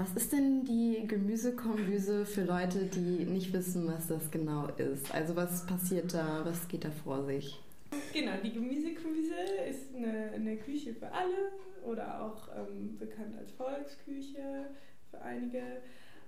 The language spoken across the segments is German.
Was ist denn die Gemüsekombüse für Leute, die nicht wissen, was das genau ist? Also was passiert da, was geht da vor sich? Genau, die Gemüsekombüse ist eine, eine, Küche für alle oder auch ähm, bekannt als Volksküche für einige.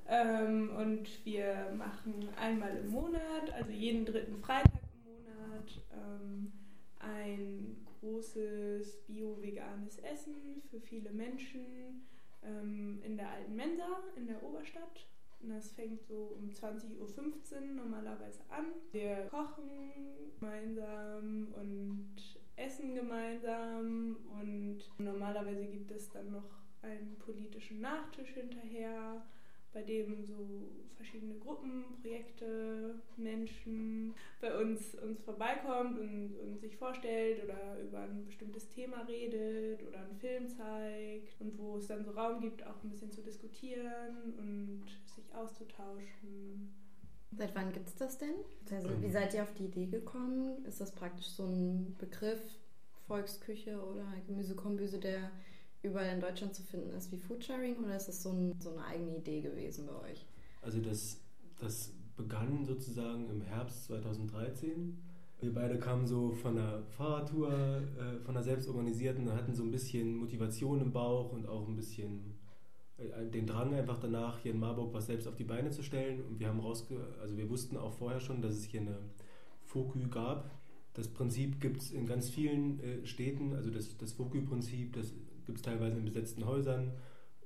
Ähm, und wir machen einmal im Monat, also jeden dritten Freitag im Monat, ähm, ein großes bio-veganes Essen für viele Menschen ähm, in der alten Mensa in der Oberstadt. Das fängt so um 20.15 Uhr normalerweise an. Wir kochen gemeinsam und essen gemeinsam und normalerweise gibt es dann noch einen politischen Nachtisch hinterher bei dem so verschiedene Gruppen, Projekte, Menschen bei uns, uns vorbeikommt und, und sich vorstellt oder über ein bestimmtes Thema redet oder einen Film zeigt und wo es dann so Raum gibt, auch ein bisschen zu diskutieren und sich auszutauschen. Seit wann gibt es das denn? Also, wie seid ihr auf die Idee gekommen? Ist das praktisch so ein Begriff, Volksküche oder Gemüsekombüse, der überall in Deutschland zu finden ist wie Foodsharing oder ist das so, ein, so eine eigene Idee gewesen bei euch? Also das, das begann sozusagen im Herbst 2013. Wir beide kamen so von einer Fahrradtour, äh, von einer selbstorganisierten, hatten so ein bisschen Motivation im Bauch und auch ein bisschen äh, den Drang einfach danach, hier in Marburg was selbst auf die Beine zu stellen. Und wir haben rausge also wir wussten auch vorher schon, dass es hier eine Fokü gab. Das Prinzip gibt es in ganz vielen äh, Städten, also das, das Fokü-Prinzip, das gibt es teilweise in besetzten Häusern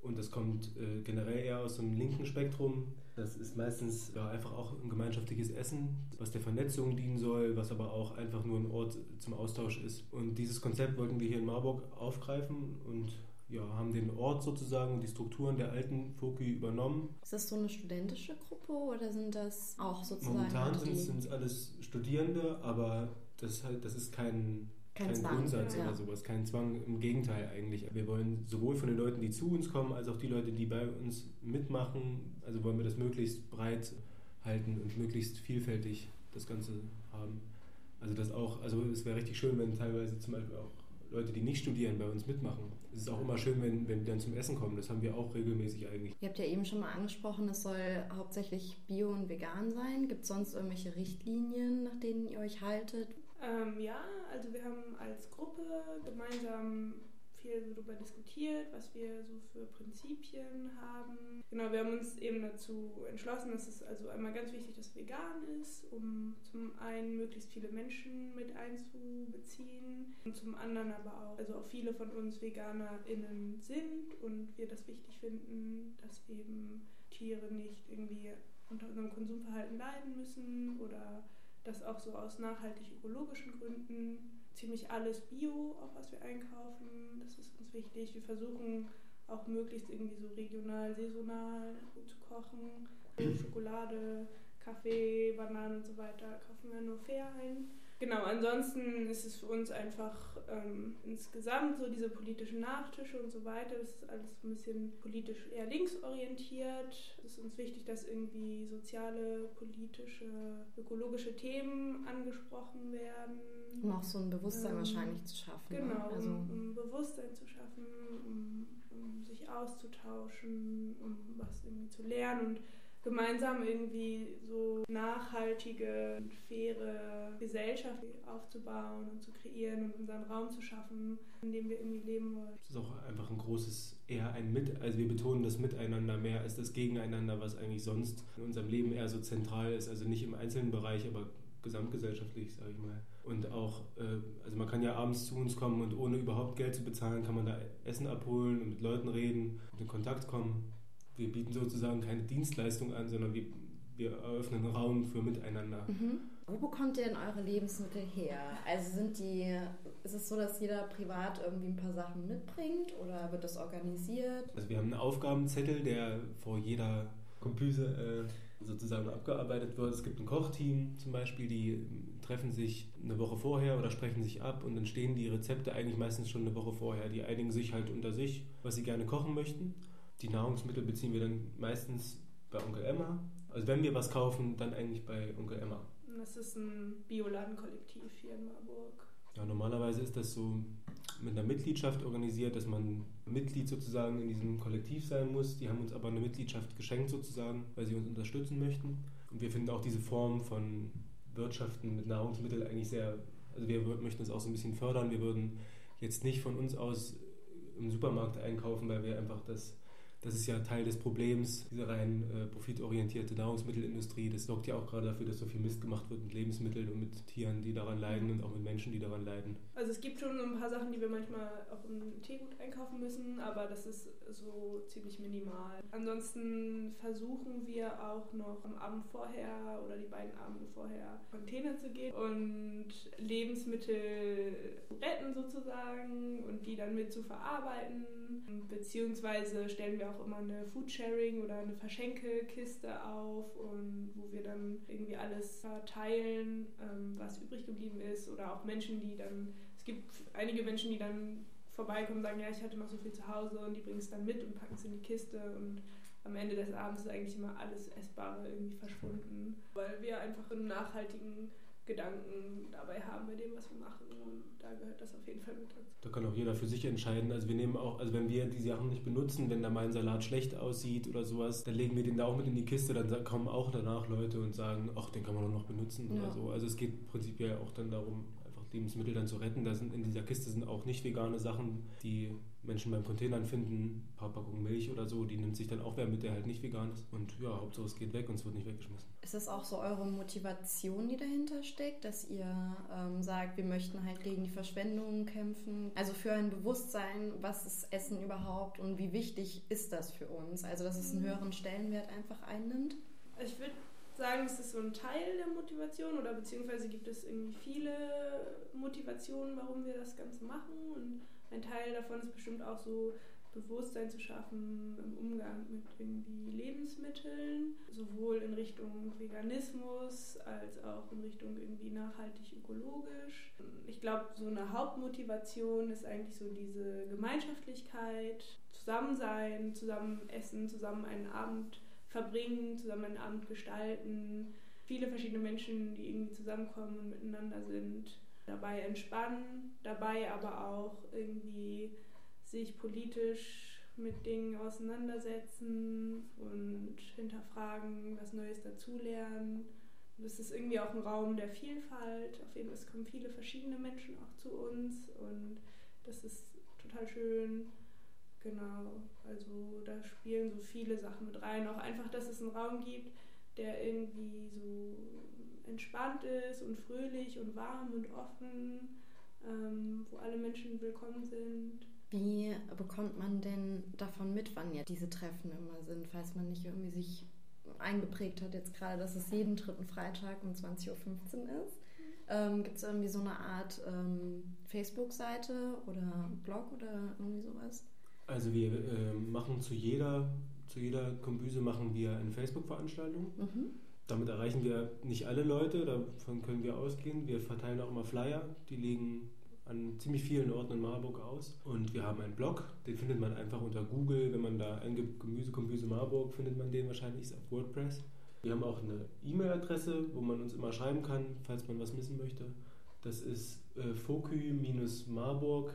und das kommt äh, generell eher aus dem linken Spektrum. Das ist meistens ja, einfach auch ein gemeinschaftliches Essen, was der Vernetzung dienen soll, was aber auch einfach nur ein Ort zum Austausch ist. Und dieses Konzept wollten wir hier in Marburg aufgreifen und ja, haben den Ort sozusagen und die Strukturen der alten Foki übernommen. Ist das so eine studentische Gruppe oder sind das auch sozusagen? Momentan sind es alles Studierende, aber das, halt, das ist kein kein, kein Grundsatz ja. oder sowas, kein Zwang. Im Gegenteil eigentlich. Wir wollen sowohl von den Leuten, die zu uns kommen, als auch die Leute, die bei uns mitmachen, also wollen wir das möglichst breit halten und möglichst vielfältig das Ganze haben. Also das auch, also es wäre richtig schön, wenn teilweise zum Beispiel auch Leute, die nicht studieren, bei uns mitmachen. Es ist auch immer schön, wenn, wenn die dann zum Essen kommen. Das haben wir auch regelmäßig eigentlich. Ihr habt ja eben schon mal angesprochen, es soll hauptsächlich bio und vegan sein. Gibt es sonst irgendwelche Richtlinien, nach denen ihr euch haltet? Ähm, ja, also wir haben als Gruppe gemeinsam viel darüber diskutiert, was wir so für Prinzipien haben. Genau, wir haben uns eben dazu entschlossen, dass es also einmal ganz wichtig, dass vegan ist, um zum einen möglichst viele Menschen mit einzubeziehen und zum anderen aber auch, also auch viele von uns VeganerInnen sind und wir das wichtig finden, dass eben Tiere nicht irgendwie unter unserem Konsumverhalten leiden müssen oder dass auch so aus nachhaltig ökologischen Gründen ziemlich alles Bio, auf was wir einkaufen. Das ist uns wichtig. Wir versuchen auch möglichst irgendwie so regional, saisonal gut zu kochen. Schokolade, Kaffee, Bananen und so weiter kaufen wir nur fair ein. Genau, ansonsten ist es für uns einfach ähm, insgesamt so diese politischen Nachtische und so weiter, das ist alles ein bisschen politisch eher linksorientiert. Es ist uns wichtig, dass irgendwie soziale, politische, ökologische Themen angesprochen werden. Um auch so ein Bewusstsein ähm, wahrscheinlich zu schaffen. Ne? Genau, also um, um Bewusstsein zu schaffen, um, um sich auszutauschen, um was irgendwie zu lernen und gemeinsam irgendwie so nachhaltige, faire Gesellschaft aufzubauen und zu kreieren und unseren Raum zu schaffen, in dem wir irgendwie leben wollen. Es ist auch einfach ein großes, eher ein Mit, also wir betonen das Miteinander mehr als das Gegeneinander, was eigentlich sonst in unserem Leben eher so zentral ist, also nicht im einzelnen Bereich, aber gesamtgesellschaftlich, sage ich mal. Und auch, äh, also man kann ja abends zu uns kommen und ohne überhaupt Geld zu bezahlen, kann man da Essen abholen und mit Leuten reden und in Kontakt kommen wir bieten sozusagen keine Dienstleistung an, sondern wir, wir eröffnen einen Raum für Miteinander. Mhm. Wo bekommt ihr denn eure Lebensmittel her? Also sind die, ist es so, dass jeder privat irgendwie ein paar Sachen mitbringt oder wird das organisiert? Also wir haben einen Aufgabenzettel, der vor jeder Kompüse äh, sozusagen abgearbeitet wird. Es gibt ein Kochteam zum Beispiel, die treffen sich eine Woche vorher oder sprechen sich ab und dann stehen die Rezepte eigentlich meistens schon eine Woche vorher. Die einigen sich halt unter sich, was sie gerne kochen möchten. Die Nahrungsmittel beziehen wir dann meistens bei Onkel Emma. Also wenn wir was kaufen, dann eigentlich bei Onkel Emma. Das ist ein Bioladenkollektiv hier in Marburg. Ja, normalerweise ist das so mit einer Mitgliedschaft organisiert, dass man Mitglied sozusagen in diesem Kollektiv sein muss. Die haben uns aber eine Mitgliedschaft geschenkt sozusagen, weil sie uns unterstützen möchten. Und wir finden auch diese Form von Wirtschaften mit Nahrungsmitteln eigentlich sehr, also wir möchten es auch so ein bisschen fördern. Wir würden jetzt nicht von uns aus im Supermarkt einkaufen, weil wir einfach das das ist ja Teil des Problems, diese rein äh, profitorientierte Nahrungsmittelindustrie. Das sorgt ja auch gerade dafür, dass so viel Mist gemacht wird mit Lebensmitteln und mit Tieren, die daran leiden und auch mit Menschen, die daran leiden. Also es gibt schon ein paar Sachen, die wir manchmal auch im Teegut einkaufen müssen, aber das ist so ziemlich minimal. Ansonsten versuchen wir auch noch am Abend vorher oder die beiden Abende vorher Container zu gehen und Lebensmittel retten sozusagen und die dann mit zu verarbeiten. Beziehungsweise stellen wir auch auch immer eine Foodsharing oder eine Verschenkelkiste auf und wo wir dann irgendwie alles verteilen, ähm, was übrig geblieben ist oder auch Menschen, die dann, es gibt einige Menschen, die dann vorbeikommen und sagen, ja, ich hatte noch so viel zu Hause und die bringen es dann mit und packen es in die Kiste und am Ende des Abends ist eigentlich immer alles Essbare irgendwie verschwunden, weil wir einfach einen nachhaltigen Gedanken dabei haben bei dem, was wir machen. Und da gehört das auf jeden Fall mit dazu. Da kann auch jeder für sich entscheiden. Also wir nehmen auch, also wenn wir die Sachen nicht benutzen, wenn da mal ein Salat schlecht aussieht oder sowas, dann legen wir den da auch mit in die Kiste, dann kommen auch danach Leute und sagen, ach, den kann man doch noch benutzen ja. oder so. Also es geht prinzipiell auch dann darum, Lebensmittel dann zu retten. Da sind in dieser Kiste sind auch nicht vegane Sachen, die Menschen beim Containern finden, ein paar Packungen Milch oder so, die nimmt sich dann auch wer mit, der halt nicht vegan ist. Und ja, Hauptsache es geht weg und es wird nicht weggeschmissen. Ist das auch so eure Motivation, die dahinter steckt, dass ihr ähm, sagt, wir möchten halt gegen die Verschwendung kämpfen? Also für ein Bewusstsein, was ist Essen überhaupt und wie wichtig ist das für uns? Also dass es einen mhm. höheren Stellenwert einfach einnimmt? Ich würde sagen, ist so ein Teil der Motivation oder beziehungsweise gibt es irgendwie viele Motivationen, warum wir das Ganze machen und ein Teil davon ist bestimmt auch so Bewusstsein zu schaffen im Umgang mit irgendwie Lebensmitteln, sowohl in Richtung Veganismus als auch in Richtung irgendwie nachhaltig ökologisch. Ich glaube, so eine Hauptmotivation ist eigentlich so diese Gemeinschaftlichkeit, Zusammensein, zusammen essen, zusammen einen Abend verbringen, zusammen einen Abend gestalten. Viele verschiedene Menschen, die irgendwie zusammenkommen und miteinander sind dabei entspannen, dabei aber auch irgendwie sich politisch mit Dingen auseinandersetzen und hinterfragen, was Neues dazulernen. Das ist irgendwie auch ein Raum der Vielfalt. Auf jeden Fall kommen viele verschiedene Menschen auch zu uns und das ist total schön. Genau, also da spielen so viele Sachen mit rein. Auch einfach, dass es einen Raum gibt, der irgendwie so entspannt ist und fröhlich und warm und offen, ähm, wo alle Menschen willkommen sind. Wie bekommt man denn davon mit, wann jetzt diese Treffen immer sind, falls man nicht irgendwie sich eingeprägt hat jetzt gerade, dass es jeden dritten Freitag um 20.15 Uhr ist? Ähm, Gibt es irgendwie so eine Art ähm, Facebook-Seite oder Blog oder irgendwie sowas? Also wir äh, machen zu jeder, zu jeder Kombüse machen wir eine Facebook-Veranstaltung. Mhm. Damit erreichen wir nicht alle Leute, davon können wir ausgehen. Wir verteilen auch immer Flyer, die liegen an ziemlich vielen Orten in Marburg aus. Und wir haben einen Blog, den findet man einfach unter Google. Wenn man da eingibt Gemüsekombüse Marburg, findet man den wahrscheinlich auf WordPress. Wir haben auch eine E-Mail-Adresse, wo man uns immer schreiben kann, falls man was missen möchte. Das ist äh, fokü-marburg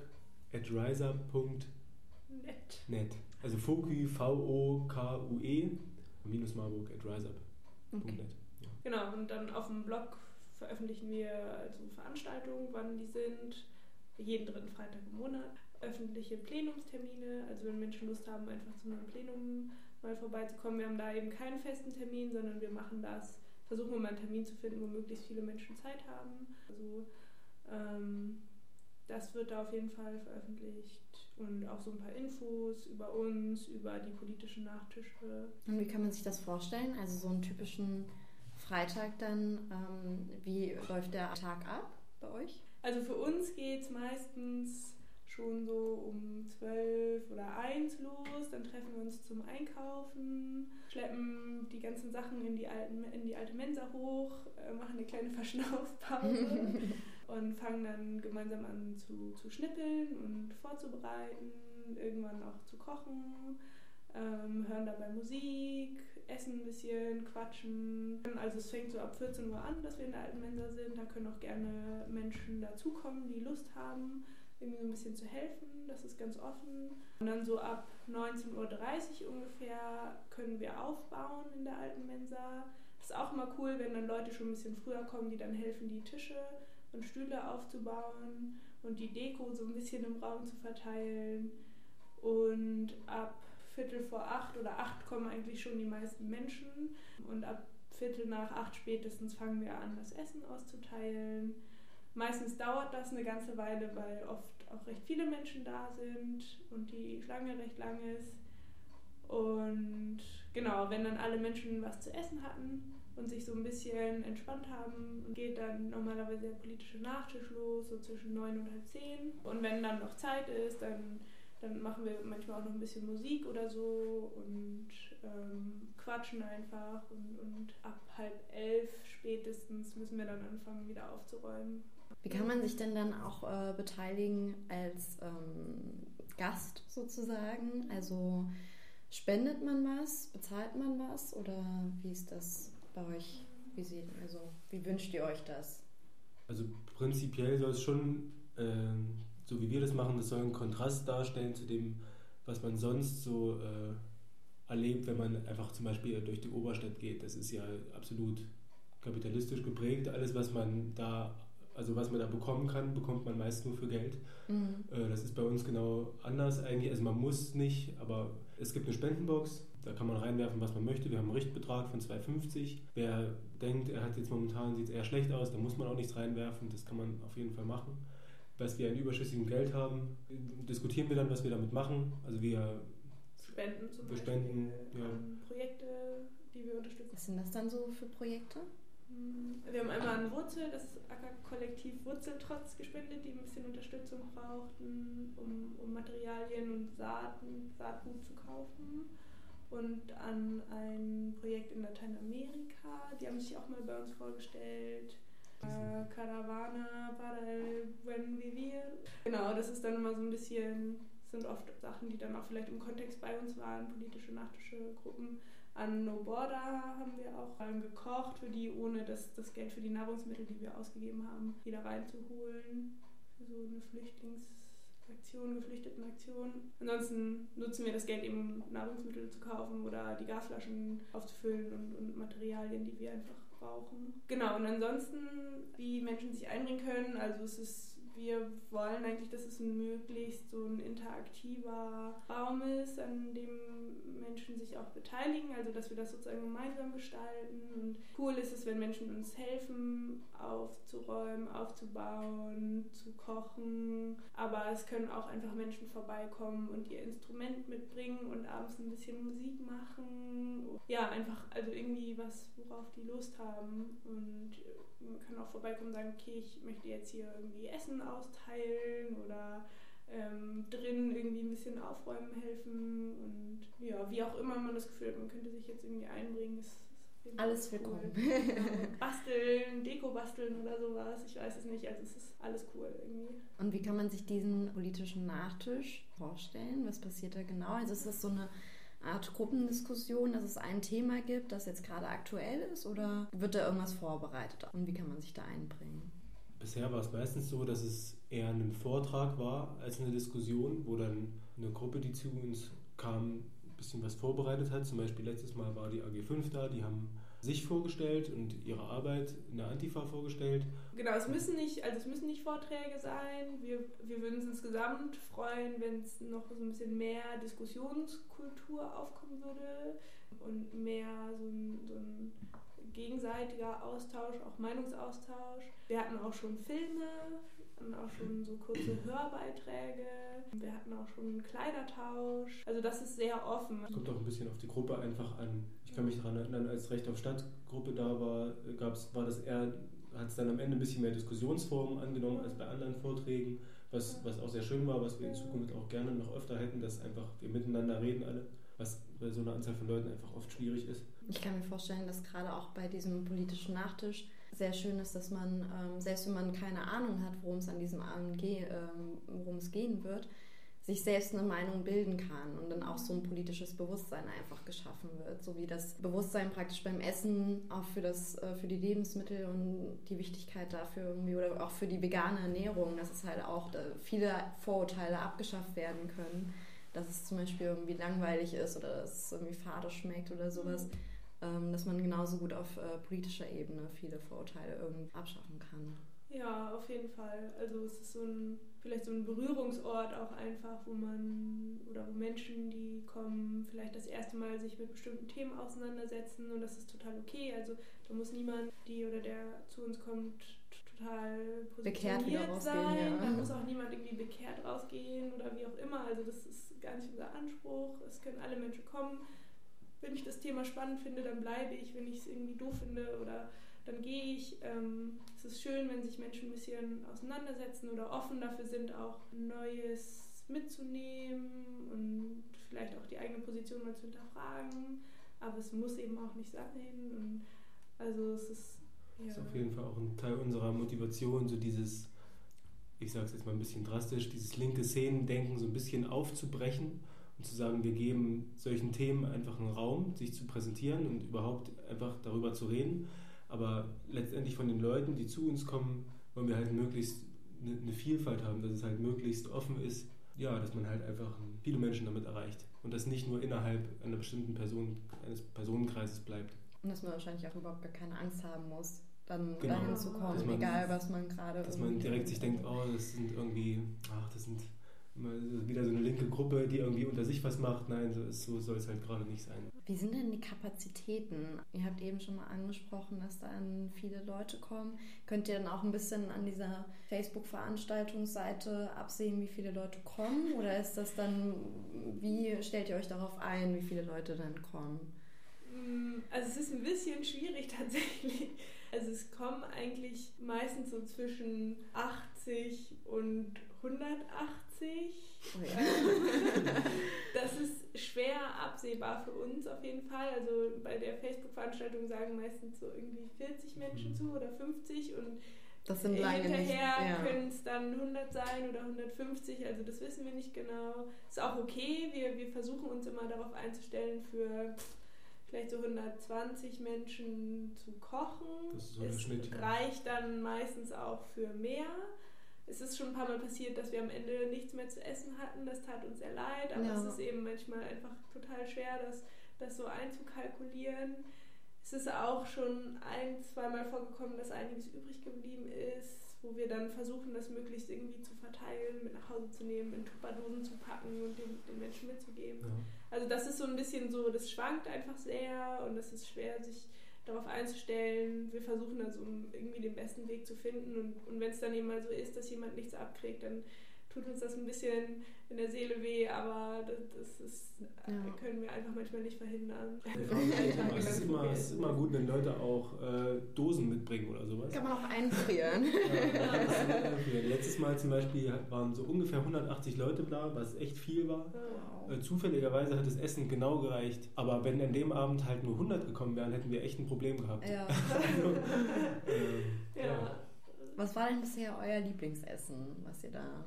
at riser.net. Also fokü, V-O-K-U-E, minus marburg at riser.net. Okay. Ja. Genau, und dann auf dem Blog veröffentlichen wir also Veranstaltungen, wann die sind, jeden dritten Freitag im Monat. Öffentliche Plenumstermine, also wenn Menschen Lust haben, einfach zu einem Plenum mal vorbeizukommen. Wir haben da eben keinen festen Termin, sondern wir machen das, versuchen wir mal einen Termin zu finden, wo möglichst viele Menschen Zeit haben. Also ähm, das wird da auf jeden Fall veröffentlicht und auch so ein paar Infos über uns, über die politischen Nachtische. Und wie kann man sich das vorstellen? Also so einen typischen Freitag dann, ähm, wie läuft der Tag ab bei euch? Also für uns geht es meistens schon so um 12 oder 1 los, dann treffen wir uns zum Einkaufen, schleppen die ganzen Sachen in die, alten, in die alte Mensa hoch, äh, machen eine kleine Verschnaufpause und fangen dann gemeinsam an zu, zu schnippeln und vorzubereiten, irgendwann auch zu kochen, ähm, hören dabei Musik, essen ein bisschen, quatschen. Also es fängt so ab 14 Uhr an, dass wir in der alten Mensa sind. Da können auch gerne Menschen dazukommen, die Lust haben. irgendwie so ein bisschen zu helfen. Das ist ganz offen. Und dann so ab 19.30 Uhr ungefähr können wir aufbauen in der alten Mensa. Das ist auch immer cool, wenn dann Leute schon ein bisschen früher kommen, die dann helfen, die Tische und Stühle aufzubauen und die Deko so ein bisschen im Raum zu verteilen. Und ab Viertel vor acht oder acht kommen eigentlich schon die meisten Menschen. Und ab Viertel nach acht spätestens fangen wir an, das Essen auszuteilen. Meistens dauert das eine ganze Weile, weil oft auch recht viele Menschen da sind und die Schlange recht lang ist. Und genau, wenn dann alle Menschen was zu essen hatten und sich so ein bisschen entspannt haben, geht dann normalerweise der politische Nachtisch los, so zwischen neun und halb zehn. Und wenn dann noch Zeit ist, dann, dann machen wir manchmal auch noch ein bisschen Musik oder so und ähm, quatschen einfach. Und, und ab halb elf spätestens müssen wir dann anfangen, wieder aufzuräumen. Wie kann man sich denn dann auch äh, beteiligen als ähm, Gast sozusagen? Also spendet man was, bezahlt man was oder wie ist das bei euch? Wie, sieht, also, wie wünscht ihr euch das? Also prinzipiell soll es schon, äh, so wie wir das machen, das soll einen Kontrast darstellen zu dem, was man sonst so äh, erlebt, wenn man einfach zum Beispiel durch die Oberstadt geht. Das ist ja absolut kapitalistisch geprägt. Alles, was man da also was man da bekommen kann, bekommt man meist nur für Geld. Mhm. Äh, das ist bei uns genau anders eigentlich. Also man muss nicht, aber es gibt eine Spendenbox, da kann man reinwerfen, was man möchte. Wir haben einen Richtbetrag von 2,50. Wer denkt, er hat jetzt momentan sieht es eher schlecht aus, da muss man auch nichts reinwerfen. Das kann man auf jeden Fall machen. Was wir an überschüssigem Geld haben, diskutieren wir dann, was wir damit machen. Also wir spenden zum wir Beispiel spenden, ja. Projekte, die wir unterstützen. Was sind das dann so für Projekte? Wir haben einmal an Wurzel, das Ackerkollektiv Wurzeltrotz gespendet, die ein bisschen Unterstützung brauchten, um, um Materialien und Saaten, Saatgut zu kaufen. Und an ein Projekt in Lateinamerika, die haben sich auch mal bei uns vorgestellt. Äh, Caravana para el buen vivir. Genau, das ist dann immer so ein bisschen, sind oft Sachen, die dann auch vielleicht im Kontext bei uns waren, politische nachtische Gruppen an No Border haben wir auch gekocht, für die, ohne das, das Geld für die Nahrungsmittel, die wir ausgegeben haben, wieder reinzuholen. Für so eine Flüchtlingsaktion, Geflüchtetenaktion. Ansonsten nutzen wir das Geld eben, um Nahrungsmittel zu kaufen oder die Gasflaschen aufzufüllen und, und Materialien, die wir einfach brauchen. Genau, und ansonsten, wie Menschen sich einbringen können, also es ist wir wollen eigentlich, dass es möglichst so ein interaktiver Raum ist, an dem Menschen sich auch beteiligen, also dass wir das sozusagen gemeinsam gestalten. Und cool ist es, wenn Menschen uns helfen, aufzuräumen, aufzubauen, zu kochen. Aber es können auch einfach Menschen vorbeikommen und ihr Instrument mitbringen und abends ein bisschen Musik machen. Ja, einfach also irgendwie was, worauf die Lust haben. Und man kann auch vorbeikommen und sagen, okay, ich möchte jetzt hier irgendwie Essen austeilen oder ähm, drin irgendwie ein bisschen aufräumen helfen und ja, wie auch immer man das Gefühl hat, man könnte sich jetzt irgendwie einbringen, ist, ist alles willkommen. Cool. Genau. Basteln, Deko basteln oder sowas, ich weiß es nicht, also es ist alles cool irgendwie. Und wie kann man sich diesen politischen Nachtisch vorstellen? Was passiert da genau? Also ist das so eine Art Gruppendiskussion, dass es ein Thema gibt, das jetzt gerade aktuell ist oder wird da irgendwas vorbereitet und wie kann man sich da einbringen? Bisher war es meistens so, dass es eher ein Vortrag war als eine Diskussion, wo dann eine Gruppe, die zu uns kam, ein bisschen was vorbereitet hat. Zum Beispiel letztes Mal war die AG5 da, die haben sich vorgestellt und ihre Arbeit in der Antifa vorgestellt. Genau, es müssen nicht, also es müssen nicht Vorträge sein. Wir, wir würden uns insgesamt freuen, wenn es noch so ein bisschen mehr Diskussionskultur aufkommen würde und mehr so ein, so ein gegenseitiger Austausch, auch Meinungsaustausch. Wir hatten auch schon Filme, hatten auch schon so kurze Hörbeiträge, wir hatten auch schon einen Kleidertausch. Also das ist sehr offen. Es kommt auch ein bisschen auf die Gruppe einfach an. Ich kann mich daran erinnern, als Recht auf Stadtgruppe da war, gab's, war das eher, hat es dann am Ende ein bisschen mehr Diskussionsformen angenommen als bei anderen Vorträgen, was, was auch sehr schön war, was wir in Zukunft auch gerne noch öfter hätten, dass einfach wir miteinander reden alle, was bei so einer Anzahl von Leuten einfach oft schwierig ist. Ich kann mir vorstellen, dass gerade auch bei diesem politischen Nachtisch sehr schön ist, dass man, ähm, selbst wenn man keine Ahnung hat, worum es an diesem ge ähm, worum es gehen wird, sich selbst eine Meinung bilden kann und dann auch so ein politisches Bewusstsein einfach geschaffen wird, so wie das Bewusstsein praktisch beim Essen auch für das äh, für die Lebensmittel und die Wichtigkeit dafür irgendwie oder auch für die vegane Ernährung, dass es halt auch viele Vorurteile abgeschafft werden können, dass es zum Beispiel irgendwie langweilig ist oder dass es irgendwie fade schmeckt oder sowas. Mhm dass man genauso gut auf äh, politischer Ebene viele Vorurteile irgendwie abschaffen kann. Ja, auf jeden Fall. Also es ist so ein, vielleicht so ein Berührungsort auch einfach, wo man oder wo Menschen, die kommen, vielleicht das erste Mal sich mit bestimmten Themen auseinandersetzen und das ist total okay. Also da muss niemand, die oder der zu uns kommt, total bekehrt wieder sein. Ja. Da muss auch niemand irgendwie bekehrt rausgehen oder wie auch immer. Also das ist gar nicht unser Anspruch. Es können alle Menschen kommen wenn ich das Thema spannend finde, dann bleibe ich. Wenn ich es irgendwie doof finde oder dann gehe ich. Ähm, es ist schön, wenn sich Menschen ein bisschen auseinandersetzen oder offen dafür sind, auch Neues mitzunehmen und vielleicht auch die eigene Position mal zu hinterfragen. Aber es muss eben auch nicht sein. Und also es ist. Ja. Das ist auf jeden Fall auch ein Teil unserer Motivation, so dieses, ich sage es jetzt mal ein bisschen drastisch, dieses linke Szenendenken so ein bisschen aufzubrechen und zu sagen, wir geben solchen Themen einfach einen Raum, sich zu präsentieren und überhaupt einfach darüber zu reden. Aber letztendlich von den Leuten, die zu uns kommen, wollen wir halt möglichst eine Vielfalt haben, dass es halt möglichst offen ist, ja, dass man halt einfach viele Menschen damit erreicht und das nicht nur innerhalb einer bestimmten Person, eines Personenkreises bleibt. Und dass man wahrscheinlich auch überhaupt gar keine Angst haben muss, dann genau. dahin zu kommen, man, egal was man gerade. Dass man direkt sich denkt, oh, das sind irgendwie, ach, das sind wieder so eine linke Gruppe, die irgendwie unter sich was macht. Nein, so, so soll es halt gerade nicht sein. Wie sind denn die Kapazitäten? Ihr habt eben schon mal angesprochen, dass dann viele Leute kommen. Könnt ihr dann auch ein bisschen an dieser Facebook-Veranstaltungsseite absehen, wie viele Leute kommen? Oder ist das dann, wie stellt ihr euch darauf ein, wie viele Leute dann kommen? Mm, also es ist ein bisschen schwierig tatsächlich. Also es kommen eigentlich meistens so zwischen 80 und 180. Oh ja. das ist schwer absehbar für uns auf jeden Fall. Also bei der Facebook-Veranstaltung sagen meistens so irgendwie 40 Menschen mhm. zu oder 50 und das sind lange hinterher ja. können es dann 100 sein oder 150, also das wissen wir nicht genau. Ist auch okay, wir, wir versuchen uns immer darauf einzustellen, für vielleicht so 120 Menschen zu kochen. Das ist so es Schnitt, reicht dann meistens auch für mehr es ist schon ein paar Mal passiert, dass wir am Ende nichts mehr zu essen hatten. Das tat uns sehr leid, aber ja. es ist eben manchmal einfach total schwer, das, das so einzukalkulieren. Es ist auch schon ein, zweimal vorgekommen, dass einiges übrig geblieben ist, wo wir dann versuchen, das möglichst irgendwie zu verteilen, mit nach Hause zu nehmen, in Tupperdosen zu packen und den, den Menschen mitzugeben. Ja. Also das ist so ein bisschen so, das schwankt einfach sehr und es ist schwer, sich darauf einzustellen. Wir versuchen da so irgendwie den besten Weg zu finden. Und, und wenn es dann eben mal so ist, dass jemand nichts abkriegt, dann tut uns das ein bisschen in der Seele weh, aber das, das ist, ja. können wir einfach manchmal nicht verhindern. Ja, es, ist immer, es ist immer gut, wenn Leute auch äh, Dosen mitbringen oder sowas. Kann man auch einfrieren. ja, Letztes Mal zum Beispiel waren so ungefähr 180 Leute da, was echt viel war. Wow. Äh, zufälligerweise hat das Essen genau gereicht, aber wenn an dem Abend halt nur 100 gekommen wären, hätten wir echt ein Problem gehabt. Ja. also, äh, ja. Was war denn bisher euer Lieblingsessen, was ihr da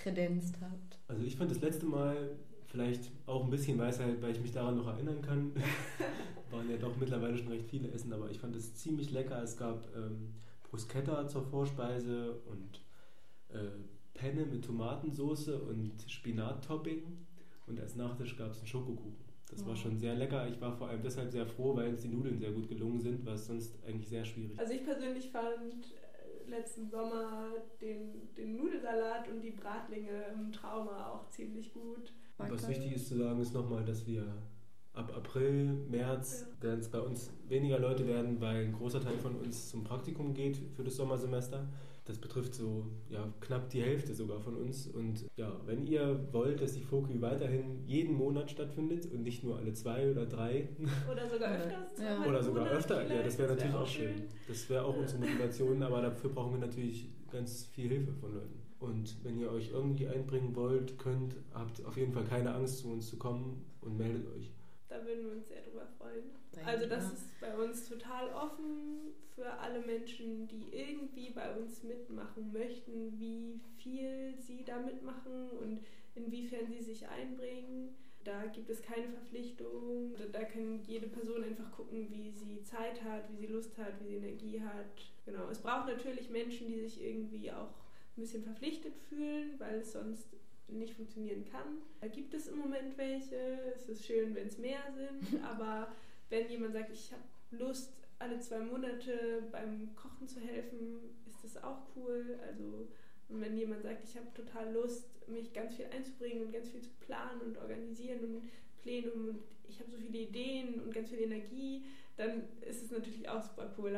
kredenzt habt? Also ich fand das letzte Mal vielleicht auch ein bisschen Weisheit, weil ich mich daran noch erinnern kann. Waren ja doch mittlerweile schon recht viele Essen, aber ich fand es ziemlich lecker. Es gab ähm, Bruschetta zur Vorspeise und äh, Penne mit Tomatensauce und Spinattopping. Und als Nachtisch gab es einen Schokokuchen. Das war schon sehr lecker. Ich war vor allem deshalb sehr froh, weil uns die Nudeln sehr gut gelungen sind, was sonst eigentlich sehr schwierig Also ich persönlich fand letzten Sommer den, den Nudelsalat und die Bratlinge im Trauma auch ziemlich gut. Was wichtig ist zu sagen, ist nochmal, dass wir ab April, März ja. werden es bei uns weniger Leute werden, weil ein großer Teil von uns zum Praktikum geht für das Sommersemester. Das betrifft so ja, knapp die Hälfte sogar von uns. Und ja, wenn ihr wollt, dass die Foki weiterhin jeden Monat stattfindet und nicht nur alle zwei oder drei. Oder sogar öfter. Ja. Oder sogar öfter, ja, das wäre natürlich wär auch schön. schön. Das wäre auch unsere Motivation, aber dafür brauchen wir natürlich ganz viel Hilfe von Leuten. Und wenn ihr euch irgendwie einbringen wollt, könnt, habt auf jeden Fall keine Angst, zu uns zu kommen und meldet euch. Da würden wir uns sehr drüber freuen. Also das ist bei uns total offen für alle Menschen, die irgendwie bei uns mitmachen möchten, wie viel sie da mitmachen und inwiefern sie sich einbringen. Da gibt es keine Verpflichtung. Da kann jede Person einfach gucken, wie sie Zeit hat, wie sie Lust hat, wie sie Energie hat. Genau. Es braucht natürlich Menschen, die sich irgendwie auch ein bisschen verpflichtet fühlen, weil es sonst nicht funktionieren kann. Da gibt es im Moment welche. Es ist schön, wenn es mehr sind. Aber wenn jemand sagt, ich habe Lust, alle zwei Monate beim Kochen zu helfen, ist das auch cool. Also und wenn jemand sagt, ich habe total Lust, mich ganz viel einzubringen und ganz viel zu planen und organisieren und Pläne und ich habe so viele Ideen und ganz viel Energie, dann ist es natürlich auch super cool.